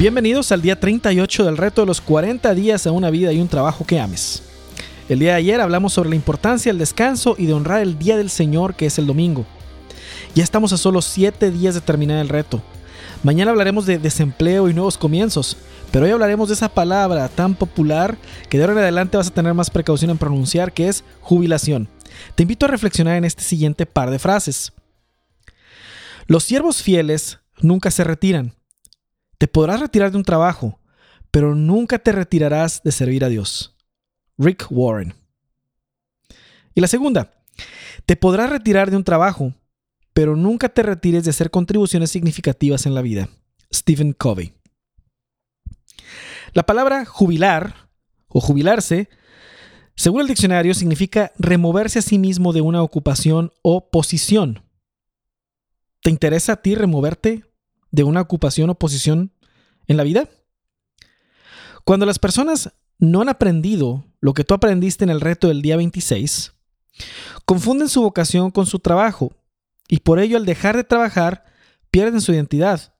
Bienvenidos al día 38 del reto de los 40 días a una vida y un trabajo que ames. El día de ayer hablamos sobre la importancia del descanso y de honrar el día del Señor que es el domingo. Ya estamos a solo 7 días de terminar el reto. Mañana hablaremos de desempleo y nuevos comienzos, pero hoy hablaremos de esa palabra tan popular que de ahora en adelante vas a tener más precaución en pronunciar, que es jubilación. Te invito a reflexionar en este siguiente par de frases. Los siervos fieles nunca se retiran. Te podrás retirar de un trabajo, pero nunca te retirarás de servir a Dios. Rick Warren. Y la segunda, te podrás retirar de un trabajo, pero nunca te retires de hacer contribuciones significativas en la vida. Stephen Covey. La palabra jubilar o jubilarse, según el diccionario, significa removerse a sí mismo de una ocupación o posición. ¿Te interesa a ti removerte de una ocupación o posición en la vida? Cuando las personas no han aprendido lo que tú aprendiste en el reto del día 26, confunden su vocación con su trabajo y por ello al dejar de trabajar pierden su identidad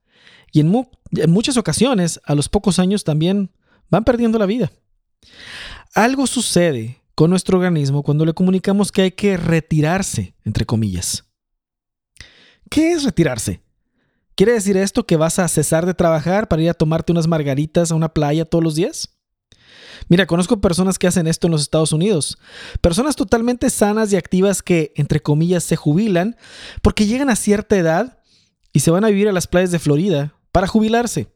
y en, muchas ocasiones a los pocos años también van perdiendo la vida. Algo sucede con nuestro organismo cuando le comunicamos que hay que retirarse, entre comillas. ¿Qué es retirarse? ¿Quiere decir esto que vas a cesar de trabajar para ir a tomarte unas margaritas a una playa todos los días? Mira, conozco personas que hacen esto en los Estados Unidos. Personas totalmente sanas y activas que, entre comillas, se jubilan porque llegan a cierta edad y se van a vivir a las playas de Florida para jubilarse.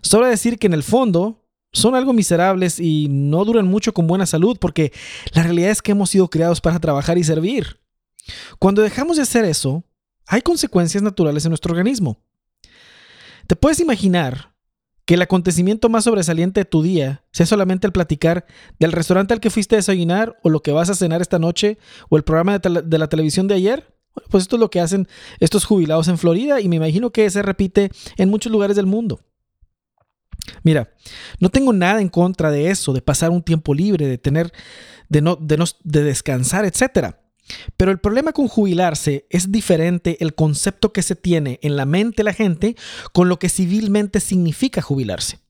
Sobra decir que en el fondo son algo miserables y no duran mucho con buena salud porque la realidad es que hemos sido creados para trabajar y servir. Cuando dejamos de hacer eso, hay consecuencias naturales en nuestro organismo. ¿Te puedes imaginar que el acontecimiento más sobresaliente de tu día sea solamente el platicar del restaurante al que fuiste a desayunar o lo que vas a cenar esta noche o el programa de, la televisión de ayer? Bueno, pues esto es lo que hacen estos jubilados en Florida y me imagino que se repite en muchos lugares del mundo. Mira, no tengo nada en contra de eso, de pasar un tiempo libre, de tener, de no, de, no, de descansar, etcétera. Pero el problema con jubilarse es diferente el concepto que se tiene en la mente de la gente con lo que civilmente significa jubilarse.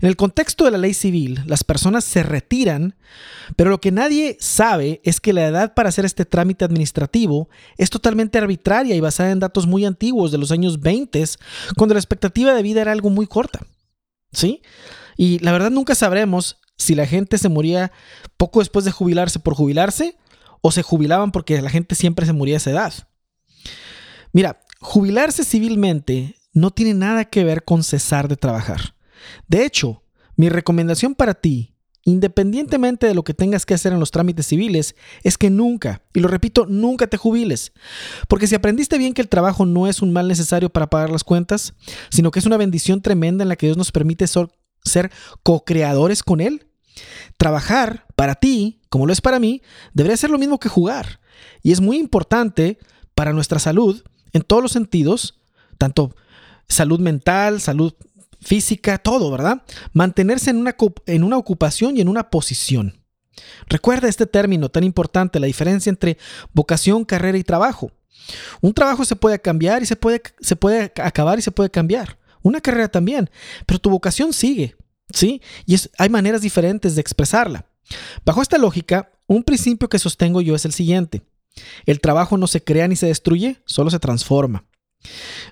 En el contexto de la ley civil, las personas se retiran, pero lo que nadie sabe es que la edad para hacer este trámite administrativo es totalmente arbitraria y basada en datos muy antiguos de los años 20, cuando la expectativa de vida era algo muy corta. ¿Sí? Y la verdad nunca sabremos si la gente se moría poco después de jubilarse por jubilarse o se jubilaban porque la gente siempre se moría a esa edad. Mira, jubilarse civilmente no tiene nada que ver con cesar de trabajar. De hecho, mi recomendación para ti, independientemente de lo que tengas que hacer en los trámites civiles, es que nunca, y lo repito, nunca te jubiles. Porque si aprendiste bien que el trabajo no es un mal necesario para pagar las cuentas, sino que es una bendición tremenda en la que Dios nos permite ser co-creadores con Él, trabajar para ti como lo es para mí, debería ser lo mismo que jugar. Y es muy importante para nuestra salud en todos los sentidos, tanto salud mental, salud física, todo, ¿verdad? Mantenerse en una, ocupación y en una posición. Recuerda este término tan importante, la diferencia entre vocación, carrera y trabajo. Un trabajo se puede cambiar y se puede, se puede acabar y se puede cambiar. Una carrera también, pero tu vocación sigue, ¿sí? Y hay maneras diferentes de expresarla. Bajo esta lógica, un principio que sostengo yo es el siguiente. El trabajo no se crea ni se destruye, solo se transforma.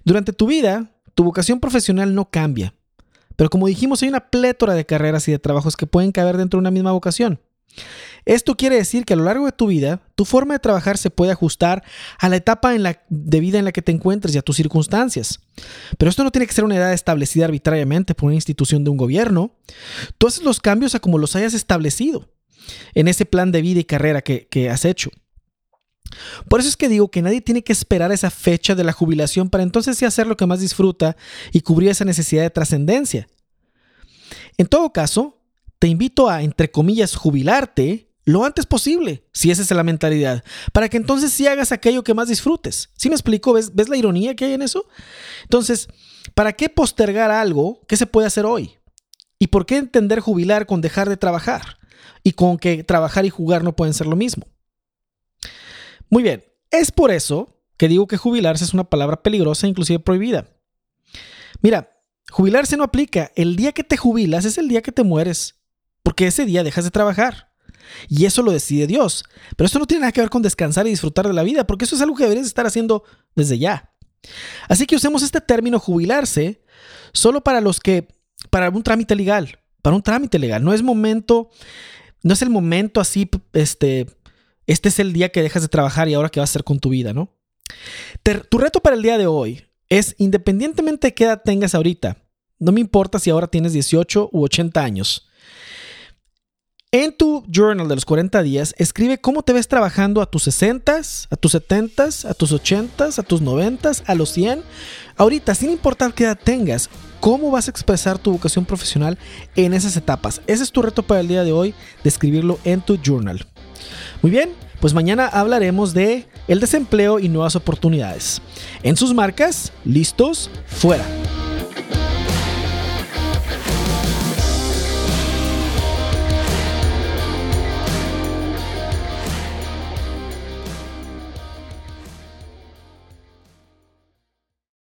Durante tu vida, tu vocación profesional no cambia. Pero como dijimos, hay una plétora de carreras y de trabajos que pueden caber dentro de una misma vocación. Esto quiere decir que a lo largo de tu vida, tu forma de trabajar se puede ajustar a la etapa de vida en la que te encuentres y a tus circunstancias. Pero esto no tiene que ser una edad establecida arbitrariamente por una institución de un gobierno. Tú haces los cambios a como los hayas establecido en ese plan de vida y carrera que, que has hecho. Por eso es que digo que nadie tiene que esperar esa fecha de la jubilación para entonces sí hacer lo que más disfruta y cubrir esa necesidad de trascendencia. En todo caso, te invito a, entre comillas, jubilarte lo antes posible, si esa es la mentalidad, para que entonces sí hagas aquello que más disfrutes. ¿Sí me explico? ¿Ves, ¿Ves la ironía que hay en eso? Entonces, ¿para qué postergar algo que se puede hacer hoy? ¿Y por qué entender jubilar con dejar de trabajar? Y con que trabajar y jugar no pueden ser lo mismo. Muy bien, es por eso que digo que jubilarse es una palabra peligrosa inclusive prohibida. Mira, jubilarse no aplica. El día que te jubilas es el día que te mueres, porque ese día dejas de trabajar. Y eso lo decide Dios. Pero esto no tiene nada que ver con descansar y disfrutar de la vida, porque eso es algo que deberías estar haciendo desde ya. Así que usemos este término jubilarse solo para los que, para un trámite legal, para un trámite legal. No es momento, no es el momento así, este, este es el día que dejas de trabajar y ahora qué vas a hacer con tu vida, ¿no? tu reto para el día de hoy es, independientemente de qué edad tengas ahorita, no me importa si ahora tienes 18 u 80 años, en tu journal de los 40 días, escribe cómo te ves trabajando a tus 60, a tus 70, a tus 80, a tus 90, a los 100. Ahorita, sin importar qué edad tengas, cómo vas a expresar tu vocación profesional en esas etapas. Ese es tu reto para el día de hoy, de escribirlo en tu journal. Muy bien, pues mañana hablaremos de el desempleo y nuevas oportunidades. En sus marcas, listos, fuera.